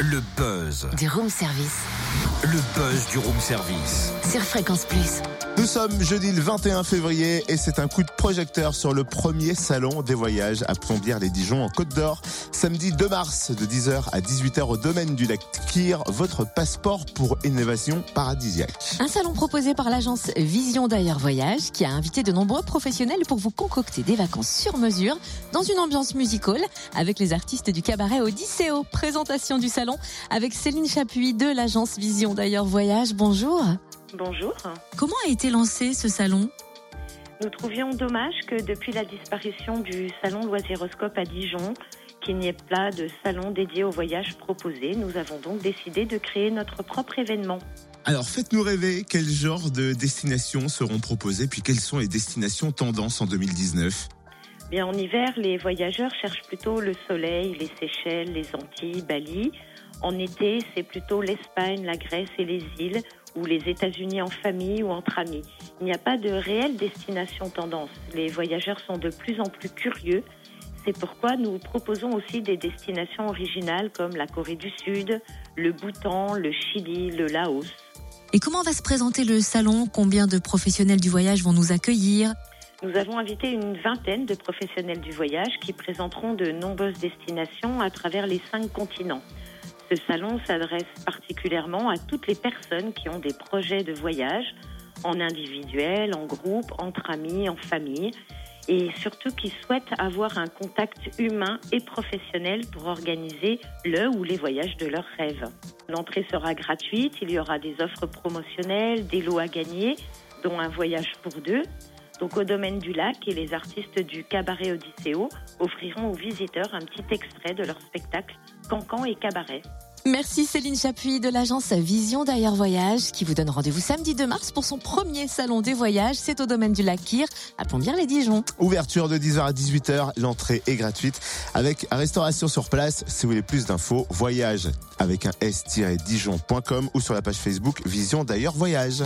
Le buzz. Du room service. Le buzz du room service. Sur Fréquence Plus. Nous sommes jeudi le 21 février et c'est un coup de projecteur sur le premier salon des voyages à Plombières-les-Dijon en Côte d'Or. Samedi 2 mars de 10h à 18h au domaine du lac Kir, votre passeport pour innovation paradisiaque. Un salon proposé par l'agence Vision d'ailleurs Voyage qui a invité de nombreux professionnels pour vous concocter des vacances sur mesure dans une ambiance musicale avec les artistes du cabaret Odysseo. Présentation du salon avec Céline Chapuis de l'agence Vision d'ailleurs Voyage. Bonjour. Bonjour. Comment a été lancé ce salon Nous trouvions dommage que depuis la disparition du salon Loisiroscope à Dijon, qu'il n'y ait pas de salon dédié au voyage proposé. Nous avons donc décidé de créer notre propre événement. Alors faites-nous rêver, quel genre de destinations seront proposées, puis quelles sont les destinations tendances en 2019 Bien, en hiver, les voyageurs cherchent plutôt le soleil, les Seychelles, les Antilles, Bali. En été, c'est plutôt l'Espagne, la Grèce et les îles, ou les États-Unis en famille ou entre amis. Il n'y a pas de réelle destination tendance. Les voyageurs sont de plus en plus curieux. C'est pourquoi nous proposons aussi des destinations originales comme la Corée du Sud, le Bhoutan, le Chili, le Laos. Et comment va se présenter le salon? Combien de professionnels du voyage vont nous accueillir? Nous avons invité une vingtaine de professionnels du voyage qui présenteront de nombreuses destinations à travers les cinq continents. Ce salon s'adresse particulièrement à toutes les personnes qui ont des projets de voyage en individuel, en groupe, entre amis, en famille et surtout qui souhaitent avoir un contact humain et professionnel pour organiser le ou les voyages de leurs rêves. L'entrée sera gratuite, il y aura des offres promotionnelles, des lots à gagner, dont un voyage pour deux. Donc au domaine du lac et les artistes du cabaret Odysseo offriront aux visiteurs un petit extrait de leur spectacle Cancan et Cabaret. Merci Céline Chapuis de l'agence Vision d'ailleurs Voyage qui vous donne rendez-vous samedi 2 mars pour son premier salon des voyages. C'est au domaine du lac Kyr à Plombières-les-Dijon. Ouverture de 10h à 18h, l'entrée est gratuite avec restauration sur place. Si vous voulez plus d'infos, voyage avec un s-dijon.com ou sur la page Facebook Vision d'ailleurs Voyage.